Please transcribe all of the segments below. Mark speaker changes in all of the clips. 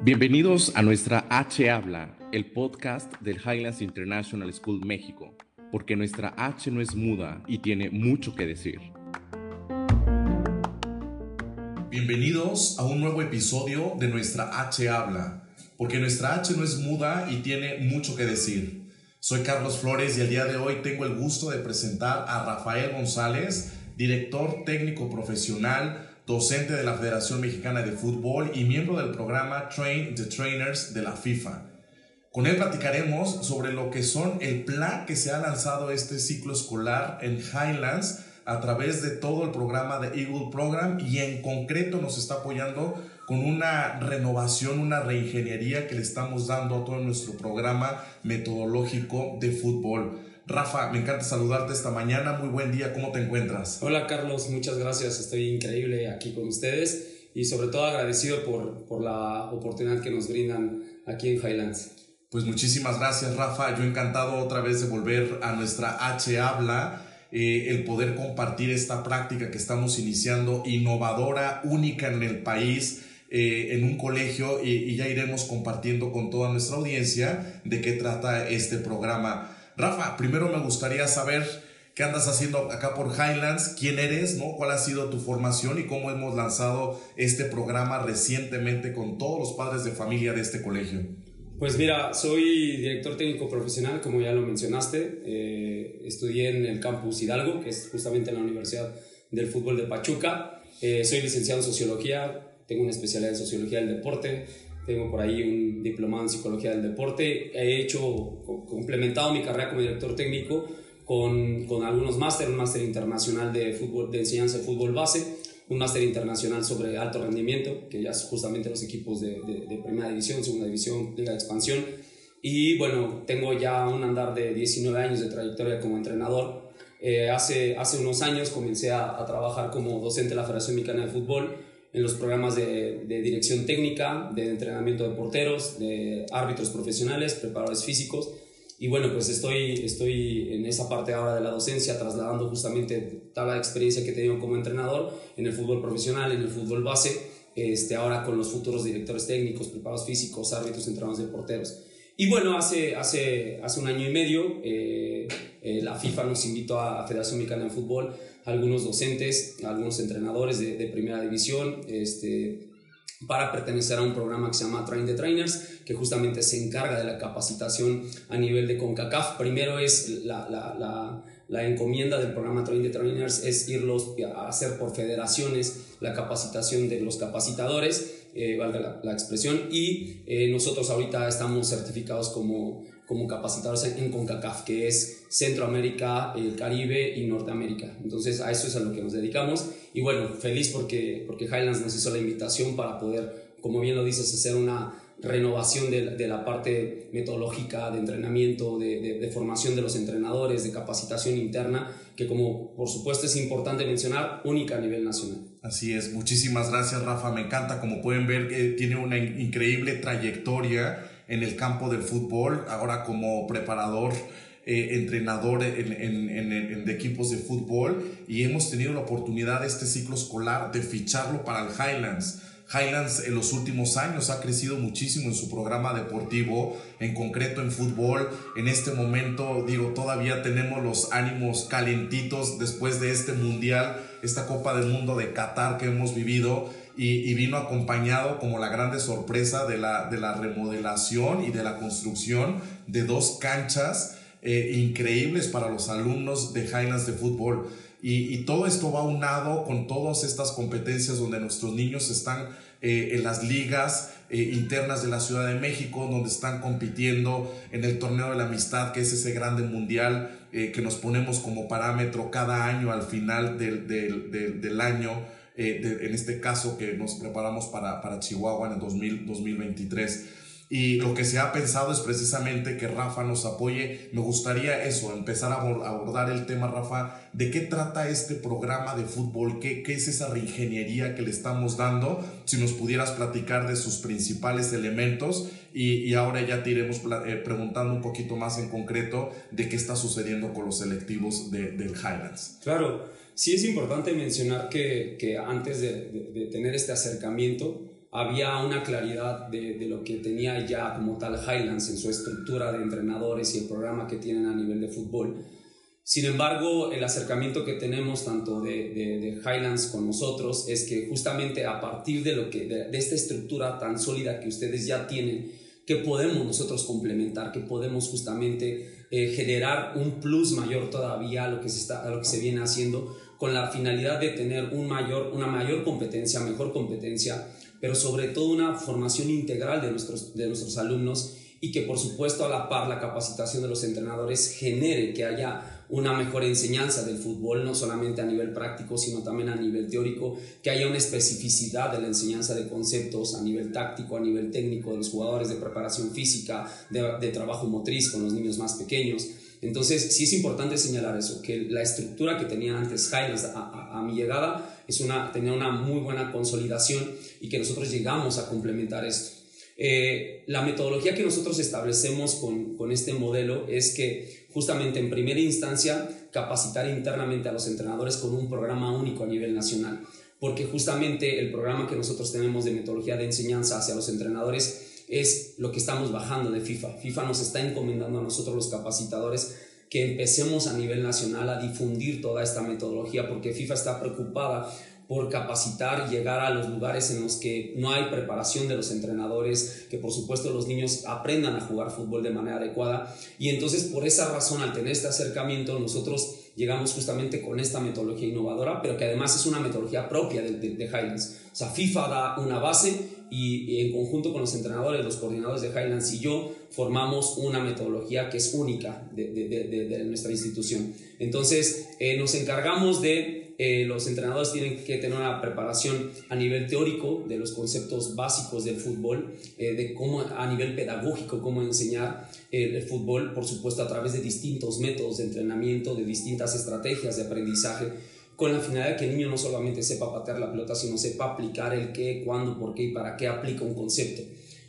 Speaker 1: Bienvenidos a nuestra H Habla, el podcast del Highlands International School México, porque nuestra H no es muda y tiene mucho que decir. Bienvenidos a un nuevo episodio de nuestra H Habla, porque nuestra H no es muda y tiene mucho que decir. Soy Carlos Flores y el día de hoy tengo el gusto de presentar a Rafael González, director técnico profesional docente de la Federación Mexicana de Fútbol y miembro del programa Train the Trainers de la FIFA. Con él platicaremos sobre lo que son el plan que se ha lanzado este ciclo escolar en Highlands a través de todo el programa de Eagle Program y en concreto nos está apoyando con una renovación, una reingeniería que le estamos dando a todo nuestro programa metodológico de fútbol. Rafa, me encanta saludarte esta mañana. Muy buen día, ¿cómo te encuentras?
Speaker 2: Hola Carlos, muchas gracias. Estoy increíble aquí con ustedes y sobre todo agradecido por, por la oportunidad que nos brindan aquí en Highlands.
Speaker 1: Pues muchísimas gracias Rafa. Yo encantado otra vez de volver a nuestra H Habla. Eh, el poder compartir esta práctica que estamos iniciando, innovadora, única en el país, eh, en un colegio, y, y, ya iremos compartiendo con toda nuestra audiencia de qué trata este programa. Rafa, primero me gustaría saber qué andas haciendo acá por Highlands, quién eres, ¿no? cuál ha sido tu formación y cómo hemos lanzado este programa recientemente con todos los padres de familia de este colegio.
Speaker 2: Pues mira, soy director técnico profesional, como ya lo mencionaste. Eh, estudié en el campus Hidalgo, que es justamente la Universidad del Fútbol de Pachuca. Eh, soy licenciado en Sociología, tengo una especialidad en Sociología del Deporte tengo por ahí un diplomado en psicología del deporte, he hecho, complementado mi carrera como director técnico con, con algunos másteres, un máster internacional de, fútbol, de enseñanza de fútbol base, un máster internacional sobre alto rendimiento, que ya es justamente los equipos de, de, primera división, segunda división, liga de expansión, y bueno, tengo ya un andar de 19 años de trayectoria como entrenador. Eh, hace, hace unos años comencé a, a trabajar como docente de la Federación Mexicana de Fútbol en los programas de, dirección técnica, de entrenamiento de porteros, de árbitros profesionales, preparadores físicos. Y bueno, pues estoy, estoy en esa parte ahora de la docencia, trasladando justamente toda la experiencia que he tenido como entrenador en el fútbol profesional, en el fútbol base, este, ahora con los futuros directores técnicos, preparados físicos, árbitros, entrenadores de porteros. Y bueno, hace, hace, hace un año y medio eh, eh, la FIFA nos invitó a, a Federación Mexicana de Fútbol algunos docentes, algunos entrenadores de, primera división, este, para pertenecer a un programa que se llama Train the Trainers, que justamente se encarga de la capacitación a nivel de CONCACAF. Primero es la, la, la encomienda del programa Train the Trainers, es irlos a hacer por federaciones la capacitación de los capacitadores, eh, valga la, expresión, y eh, nosotros ahorita estamos certificados como como capacitadores en CONCACAF, que es Centroamérica, el Caribe y Norteamérica. Entonces a eso es a lo que nos dedicamos. Y bueno, feliz porque, porque Highlands nos hizo la invitación para poder, como bien lo dices, hacer una renovación de, de la parte metodológica, de entrenamiento, de, de, formación de los entrenadores, de capacitación interna, que como por supuesto es importante mencionar, única a nivel nacional.
Speaker 1: Así es, muchísimas gracias Rafa, me encanta, como pueden ver, eh, tiene una increíble trayectoria en el campo del fútbol, ahora como preparador, eh, entrenador en, de equipos de fútbol. Y hemos tenido la oportunidad este ciclo escolar de ficharlo para el Highlands. Highlands en los últimos años ha crecido muchísimo en su programa deportivo, en concreto en fútbol. En este momento, digo, todavía tenemos los ánimos calentitos después de este mundial, esta Copa del Mundo de Qatar que hemos vivido y, vino acompañado como la grande sorpresa de la, de la remodelación y de la construcción de dos canchas eh, increíbles para los alumnos de Highlands de fútbol. Y, todo esto va unado con todas estas competencias donde nuestros niños están eh, en las ligas eh, internas de la Ciudad de México, donde están compitiendo en el torneo de la amistad, que es ese grande mundial que nos ponemos como parámetro cada año al final del, del, del año eh, en este caso que nos preparamos para, para Chihuahua en el 2000, 2023. Y lo que se ha pensado es precisamente que Rafa nos apoye. Me gustaría eso, empezar a abordar el tema, Rafa, de qué trata este programa de fútbol, qué, es esa reingeniería que le estamos dando, si nos pudieras platicar de sus principales elementos y, ahora ya te iremos eh, preguntando un poquito más en concreto de qué está sucediendo con los selectivos de, del Highlands.
Speaker 2: Claro, Sí es importante mencionar que, antes de, tener este acercamiento había una claridad de, de, lo que tenía ya como tal Highlands en su estructura de entrenadores y el programa que tienen a nivel de fútbol. Sin embargo, el acercamiento que tenemos tanto de, de, Highlands con nosotros es que justamente a partir de, lo que, de, esta estructura tan sólida que ustedes ya tienen, que podemos nosotros complementar, que podemos justamente eh, generar un plus mayor todavía a lo que se, está, a lo que se viene haciendo con la finalidad de tener un mayor, una mayor competencia, mejor competencia, pero sobre todo una formación integral de nuestros, de nuestros alumnos y que por supuesto a la par la capacitación de los entrenadores genere que haya una mejor enseñanza del fútbol, no solamente a nivel práctico, sino también a nivel teórico, que haya una especificidad de la enseñanza de conceptos a nivel táctico, a nivel técnico de los jugadores, de preparación física, de, de trabajo motriz con los niños más pequeños. Entonces, sí es importante señalar eso, que la estructura que tenía antes Highlands a, mi llegada es una, tenía una muy buena consolidación y que nosotros llegamos a complementar esto. Eh, la metodología que nosotros establecemos con, con este modelo es que justamente en primera instancia capacitar internamente a los entrenadores con un programa único a nivel nacional, porque justamente el programa que nosotros tenemos de metodología de enseñanza hacia los entrenadores es lo que estamos bajando de FIFA. FIFA nos está encomendando a nosotros los capacitadores que empecemos a nivel nacional a difundir toda esta metodología porque FIFA está preocupada por capacitar, llegar a los lugares en los que no hay preparación de los entrenadores, que por supuesto los niños aprendan a jugar fútbol de manera adecuada. Y entonces por esa razón, al tener este acercamiento, nosotros llegamos justamente con esta metodología innovadora, pero que además es una metodología propia de, Highlands. O sea, FIFA da una base y, en conjunto con los entrenadores, los coordinadores de Highlands y yo, formamos una metodología que es única de, de, de, nuestra institución. Entonces, eh, nos encargamos de, eh, los entrenadores tienen que tener una preparación a nivel teórico de los conceptos básicos del fútbol, eh, de cómo a nivel pedagógico, cómo enseñar el fútbol, por supuesto, a través de distintos métodos de entrenamiento, de distintas estrategias de aprendizaje con la finalidad de que el niño no solamente sepa patear la pelota, sino sepa aplicar el qué, cuándo, por qué y para qué aplica un concepto.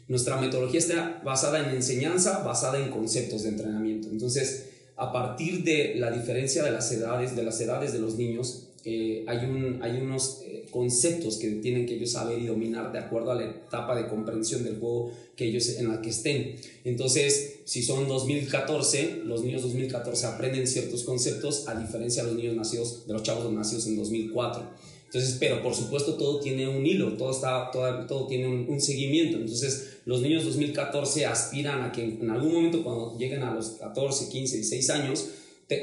Speaker 2: Nuestra metodología está basada en enseñanza, basada en conceptos de entrenamiento. Entonces, a partir de la diferencia de las edades, de las edades de los niños, eh, hay, un, hay unos eh, conceptos que tienen que ellos saber y dominar de acuerdo a la etapa de comprensión del juego que ellos en la que estén. Entonces, si son 2014, los niños 2014 aprenden ciertos conceptos a diferencia de los niños nacidos, de los chavos nacidos en 2004. Entonces, pero por supuesto todo tiene un hilo, todo, está, todo, todo tiene un, un, seguimiento. Entonces, los niños 2014 aspiran a que en algún momento cuando lleguen a los 14, 15, 16 años,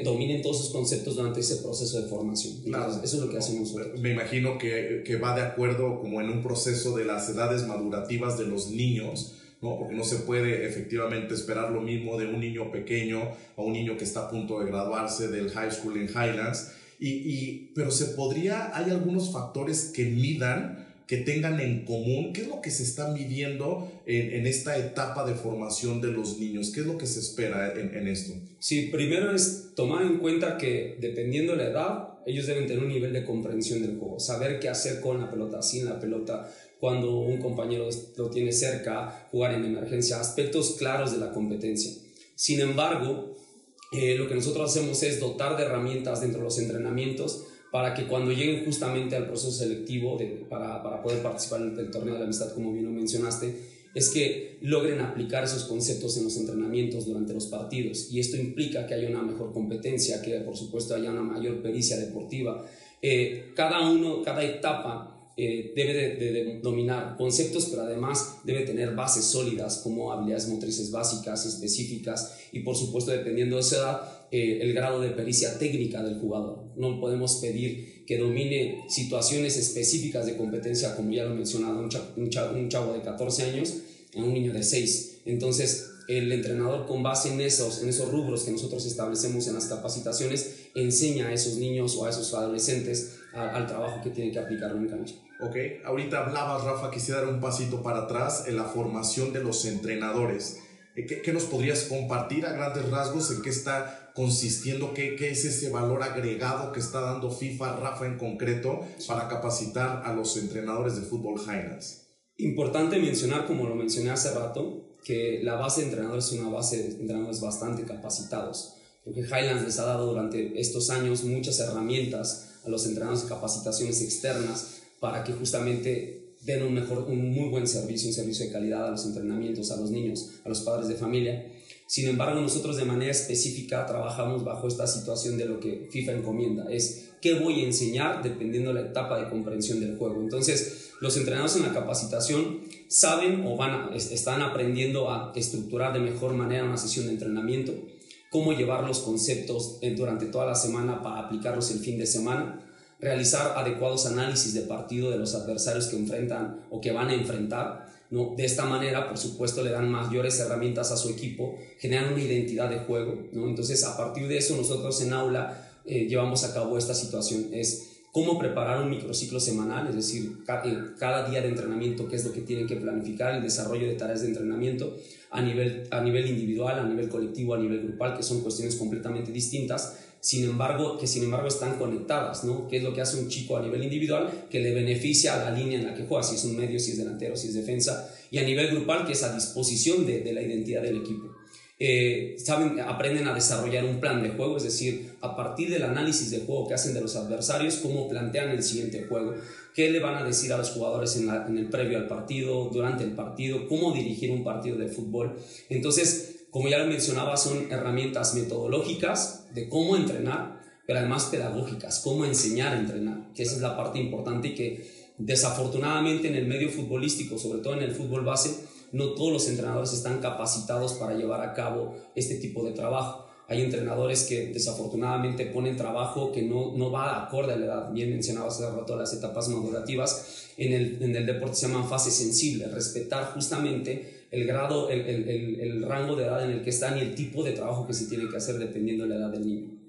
Speaker 2: dominen todos esos conceptos durante ese proceso de formación. eso es lo que hacemos nosotros.
Speaker 1: Me imagino que, que, va de acuerdo como en un proceso de las edades madurativas de los niños, ¿no? Porque no se puede efectivamente esperar lo mismo de un niño pequeño a un niño que está a punto de graduarse del high school en Highlands. Y, y, pero se podría, hay algunos factores que midan que tengan en común? ¿Qué es lo que se está midiendo en, en esta etapa de formación de los niños? ¿Qué es lo que se espera en, en, esto?
Speaker 2: Sí, primero es tomar en cuenta que dependiendo de la edad, ellos deben tener un nivel de comprensión del juego, saber qué hacer con la pelota, sin la pelota, cuando un compañero lo tiene cerca, jugar en emergencia, aspectos claros de la competencia. Sin embargo, eh, lo que nosotros hacemos es dotar de herramientas dentro de los entrenamientos para que cuando lleguen justamente al proceso selectivo para, para, poder participar en el torneo de la amistad, como bien lo mencionaste, es que logren aplicar esos conceptos en los entrenamientos durante los partidos. Y esto implica que haya una mejor competencia, que por supuesto haya una mayor pericia deportiva. Eh, cada uno, cada etapa eh, debe de, dominar conceptos, pero además debe tener bases sólidas como habilidades motrices básicas, específicas y por supuesto dependiendo de esa edad, eh, el grado de pericia técnica del jugador. No podemos pedir que domine situaciones específicas de competencia, como ya lo he mencionado, un, un, chavo de 14 años a un niño de 6. Entonces, el entrenador con base en esos, en esos rubros que nosotros establecemos en las capacitaciones, enseña a esos niños o a esos adolescentes al trabajo que tienen que aplicarlo en cancha.
Speaker 1: Ok, ahorita hablabas, Rafa, quisiera dar un pasito para atrás en la formación de los entrenadores. Eh, ¿Qué, ¿Qué, nos podrías compartir a grandes rasgos en qué está consistiendo, qué, qué, es ese valor agregado que está dando FIFA, Rafa en concreto, para capacitar a los entrenadores de fútbol Highlands?
Speaker 2: Importante mencionar, como lo mencioné hace rato, que la base de entrenadores es una base de entrenadores bastante capacitados, porque Highlands les ha dado durante estos años muchas herramientas a los entrenadores de capacitaciones externas para que justamente den un, mejor, un muy buen servicio, un servicio de calidad a los entrenamientos, a los niños, a los padres de familia. Sin embargo, nosotros de manera específica trabajamos bajo esta situación de lo que FIFA encomienda, es qué voy a enseñar dependiendo de la etapa de comprensión del juego. Entonces, los entrenadores en la capacitación saben o van están aprendiendo a estructurar de mejor manera una sesión de entrenamiento, cómo llevar los conceptos durante toda la semana para aplicarlos el fin de semana, realizar adecuados análisis de partido de los adversarios que enfrentan o que van a enfrentar. ¿No? De esta manera, por supuesto, le dan mayores herramientas a su equipo, generan una identidad de juego. ¿no? Entonces, a partir de eso, nosotros en aula eh, llevamos a cabo esta situación. Es cómo preparar un microciclo semanal, es decir, eh, cada día de entrenamiento, qué es lo que tienen que planificar, el desarrollo de tareas de entrenamiento a nivel, a nivel individual, a nivel colectivo, a nivel grupal, que son cuestiones completamente distintas, sin embargo, que sin embargo están conectadas, ¿no? ¿Qué es lo que hace un chico a nivel individual que le beneficia a la línea en la que juega, si es un medio, si es delantero, si es defensa, y a nivel grupal que es a disposición de, de la identidad del equipo. Eh, saben, aprenden a desarrollar un plan de juego, es decir, a partir del análisis de juego que hacen de los adversarios, cómo plantean el siguiente juego, qué le van a decir a los jugadores en, en el previo al partido, durante el partido, cómo dirigir un partido de fútbol. Entonces, como ya lo mencionaba, son herramientas metodológicas de cómo entrenar, pero además pedagógicas, cómo enseñar a entrenar, que esa es la parte importante y que desafortunadamente en el medio futbolístico, sobre todo en el fútbol base, no todos los entrenadores están capacitados para llevar a cabo este tipo de trabajo. Hay entrenadores que desafortunadamente ponen trabajo que no, no va acorde a la edad. Bien mencionabas hace rato las etapas madurativas. En el, en el deporte se llaman fase sensible, respetar justamente el grado, el, el, el, rango de edad en el que están y el tipo de trabajo que se tiene que hacer dependiendo de la edad del niño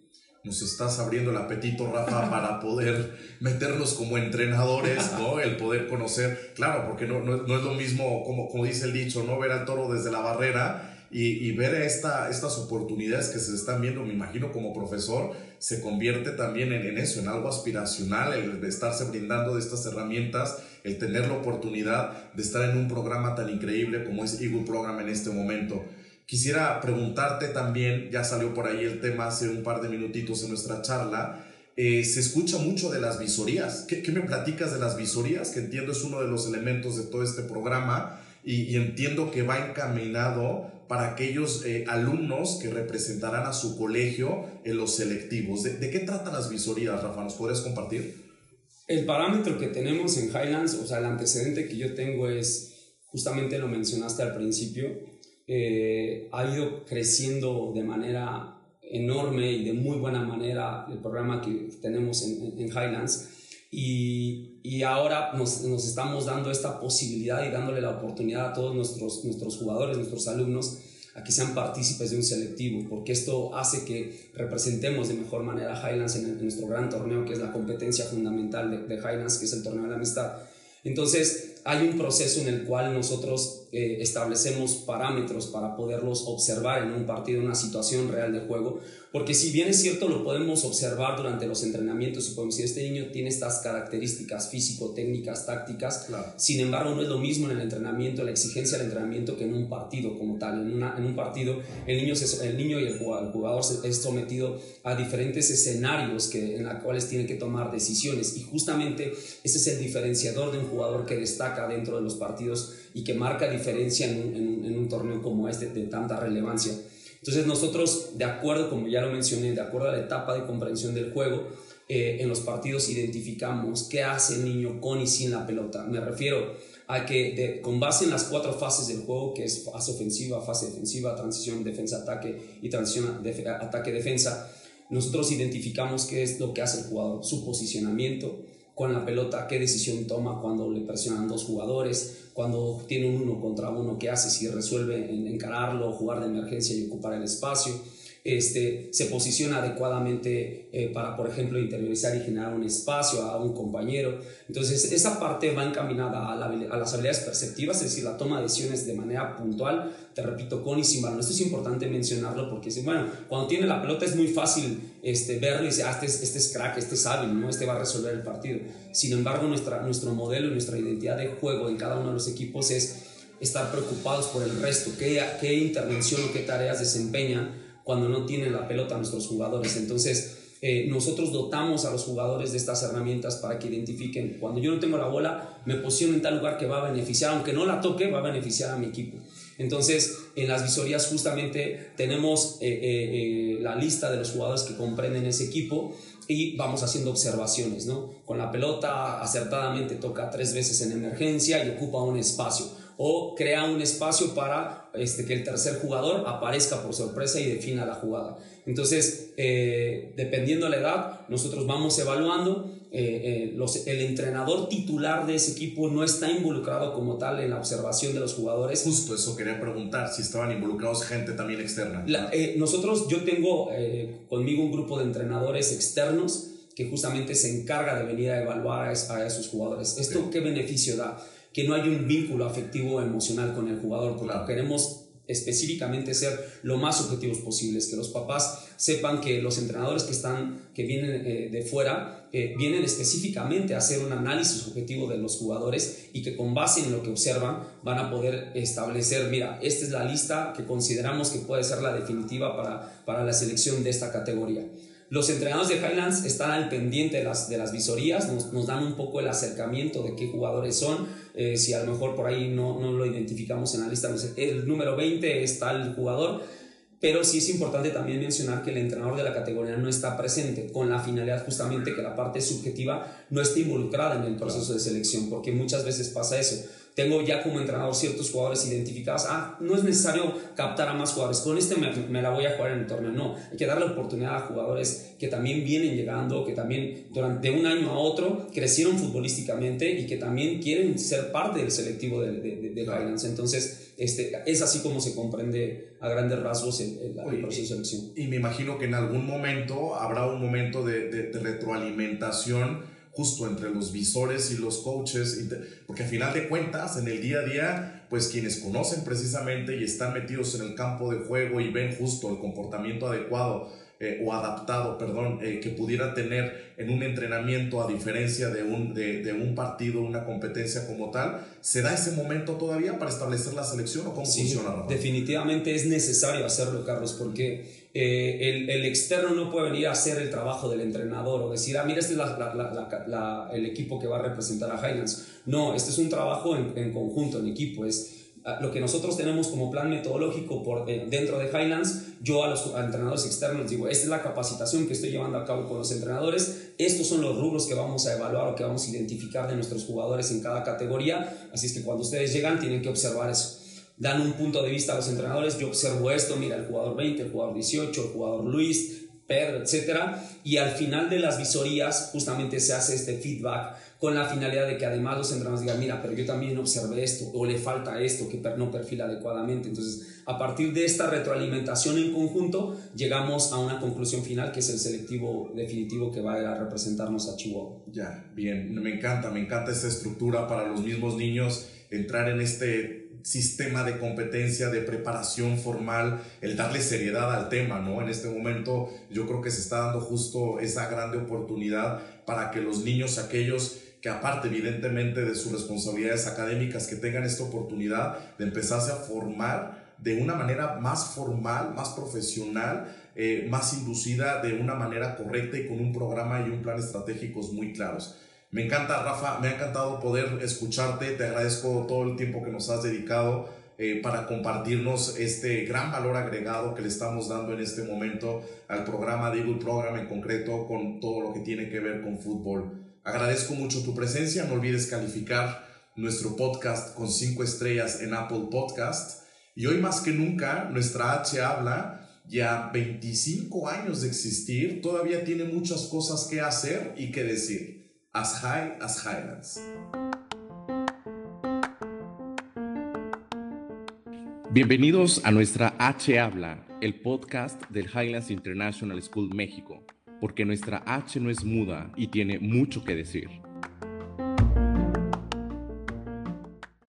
Speaker 1: nos estás abriendo el apetito, Rafa, para poder meternos como entrenadores, ¿no? El poder conocer, claro, porque no, no, es lo mismo, como, como dice el dicho, ¿no? Ver al toro desde la barrera y, y, ver esta, estas oportunidades que se están viendo, me imagino como profesor, se convierte también en, en eso, en algo aspiracional, el de estarse brindando de estas herramientas, el tener la oportunidad de estar en un programa tan increíble como es Eagle Program en este momento. Quisiera preguntarte también, ya salió por ahí el tema hace un par de minutitos en nuestra charla, eh, se escucha mucho de las visorías. ¿Qué, ¿Qué, me platicas de las visorías? Que entiendo es uno de los elementos de todo este programa y, y entiendo que va encaminado para aquellos eh, alumnos que representarán a su colegio en los selectivos. ¿De, ¿De, qué tratan las visorías, Rafa? ¿Nos podrías compartir?
Speaker 2: El parámetro que tenemos en Highlands, o sea, el antecedente que yo tengo es, justamente lo mencionaste al principio, eh, ha ido creciendo de manera enorme y de muy buena manera el programa que tenemos en, en Highlands. Y, y ahora nos, nos, estamos dando esta posibilidad y dándole la oportunidad a todos nuestros, nuestros jugadores, nuestros alumnos, a que sean partícipes de un selectivo, porque esto hace que representemos de mejor manera a Highlands en, nuestro gran torneo, que es la competencia fundamental de, de Highlands, que es el torneo de la amistad. Entonces, hay un proceso en el cual nosotros eh, establecemos parámetros para poderlos observar en un partido, en una situación real de juego, porque si bien es cierto lo podemos observar durante los entrenamientos y podemos decir, este niño tiene estas características físico-técnicas, tácticas, claro. sin embargo no es lo mismo en el entrenamiento, la exigencia del entrenamiento que en un partido como tal. En, una, en un partido el niño, se, el niño y el jugador, el jugador se, es sometido a diferentes escenarios que, en los cuales tiene que tomar decisiones y justamente ese es el diferenciador de un jugador que destaca dentro de los partidos y que marca diferencia en un, torneo como este de tanta relevancia. Entonces nosotros, de acuerdo, como ya lo mencioné, de acuerdo a la etapa de comprensión del juego, eh, en los partidos identificamos qué hace el niño con y sin la pelota. Me refiero a que de, con base en las cuatro fases del juego, que es fase ofensiva, fase defensiva, transición, defensa-ataque y transición ataque-defensa, nosotros identificamos qué es lo que hace el jugador, su posicionamiento, con la pelota, qué decisión toma cuando le presionan dos jugadores, cuando tiene un uno contra uno, qué hace si resuelve encararlo, jugar de emergencia y ocupar el espacio. Este, se posiciona adecuadamente eh, para, por ejemplo, interiorizar y generar un espacio a un compañero. Entonces, esa parte va encaminada a, la, a, las habilidades perceptivas, es decir, la toma de decisiones de manera puntual, te repito, con y sin balón. Esto es importante mencionarlo porque, bueno, cuando tiene la pelota es muy fácil este, verlo y decir, ah, este es, este es crack, este es hábil, ¿no? este va a resolver el partido. Sin embargo, nuestra, nuestro modelo y nuestra identidad de juego en cada uno de los equipos es estar preocupados por el resto, qué, qué intervención o qué tareas desempeñan cuando no tienen la pelota nuestros jugadores. Entonces, eh, nosotros dotamos a los jugadores de estas herramientas para que identifiquen, cuando yo no tengo la bola, me posiciono en tal lugar que va a beneficiar, aunque no la toque, va a beneficiar a mi equipo. Entonces, en las visorías justamente tenemos eh, eh, la lista de los jugadores que comprenden ese equipo y vamos haciendo observaciones, ¿no? Con la pelota acertadamente toca tres veces en emergencia y ocupa un espacio o crea un espacio para este, que el tercer jugador aparezca por sorpresa y defina la jugada. Entonces, eh, dependiendo de la edad, nosotros vamos evaluando. Eh, eh, el entrenador titular de ese equipo no está involucrado como tal en la observación de los jugadores.
Speaker 1: Justo eso quería preguntar, si estaban involucrados gente también externa.
Speaker 2: nosotros, yo tengo conmigo un grupo de entrenadores externos que justamente se encarga de venir a evaluar a, esos jugadores. ¿Esto qué beneficio da? Que no hay un vínculo afectivo emocional con el jugador, porque queremos específicamente ser lo más objetivos posibles, que los papás sepan que los entrenadores que están, que vienen eh, de fuera, eh, vienen específicamente a hacer un análisis objetivo de los jugadores y que con base en lo que observan van a poder establecer, mira, esta es la lista que consideramos que puede ser la definitiva para, para la selección de esta categoría. Los entrenadores de Highlands están al pendiente de las, de las visorías, nos, nos dan un poco el acercamiento de qué jugadores son, eh, si a lo mejor por ahí no, no lo identificamos en la lista, el número 20 está el jugador, pero sí es importante también mencionar que el entrenador de la categoría no está presente con la finalidad justamente que la parte subjetiva no esté involucrada en el proceso de selección, porque muchas veces pasa eso tengo ya como entrenador ciertos jugadores identificados. Ah, no es necesario captar a más jugadores. Con este me, la voy a jugar en el torneo. No, hay que darle oportunidad a jugadores que también vienen llegando, que también durante un año a otro crecieron futbolísticamente y que también quieren ser parte del selectivo de, de, de, Highlands. Entonces, este, es así como se comprende a grandes rasgos el, proceso de selección.
Speaker 1: Y me imagino que en algún momento habrá un momento de retroalimentación justo entre los visores y los coaches, porque a final de cuentas, en el día a día, pues quienes conocen precisamente y están metidos en el campo de juego y ven justo el comportamiento adecuado eh, o adaptado, perdón, eh, que pudiera tener en un entrenamiento a diferencia de un, de, un partido, una competencia como tal, ¿se da ese momento todavía para establecer la selección o cómo funciona?
Speaker 2: Definitivamente es necesario hacerlo, Carlos, porque eh, el, el, externo no puede venir a hacer el trabajo del entrenador o decir, ah, mira, este es la, el equipo que va a representar a Highlands. No, este es un trabajo en, en conjunto, en equipo, es lo que nosotros tenemos como plan metodológico por eh, dentro de Highlands, yo a los entrenadores externos digo, esta es la capacitación que estoy llevando a cabo con los entrenadores, estos son los rubros que vamos a evaluar o que vamos a identificar de nuestros jugadores en cada categoría, así es que cuando ustedes llegan tienen que observar eso. Dan un punto de vista a los entrenadores, yo observo esto, mira el jugador 20, el jugador 18, el jugador Luis, Pedro, etcétera, y al final de las visorías justamente se hace este feedback con la finalidad de que además los entrenadores digan, mira, pero yo también observé esto, o le falta esto, que no perfila adecuadamente. Entonces, a partir de esta retroalimentación en conjunto, llegamos a una conclusión final, que es el selectivo definitivo que va a representarnos a Chihuahua.
Speaker 1: Ya, bien, me encanta, me encanta esta estructura para los mismos niños, entrar en este sistema de competencia, de preparación formal, el darle seriedad al tema, ¿no? En este momento yo creo que se está dando justo esa grande oportunidad para que los niños, aquellos que aparte evidentemente de sus responsabilidades académicas, que tengan esta oportunidad de empezarse a formar de una manera más formal, más profesional, eh, más inducida de una manera correcta y con un programa y un plan estratégicos muy claros. Me encanta, Rafa, me ha encantado poder escucharte, te agradezco todo el tiempo que nos has dedicado eh, para compartirnos este gran valor agregado que le estamos dando en este momento al programa de Eagle Program en concreto con todo lo que tiene que ver con fútbol. Agradezco mucho tu presencia. No olvides calificar nuestro podcast con cinco estrellas en Apple Podcast. Y hoy más que nunca, nuestra H habla, ya 25 años de existir, todavía tiene muchas cosas que hacer y que decir. As high as Highlands. Bienvenidos a nuestra H Habla, el podcast del Highlands International School México porque nuestra H no es muda y tiene mucho que decir.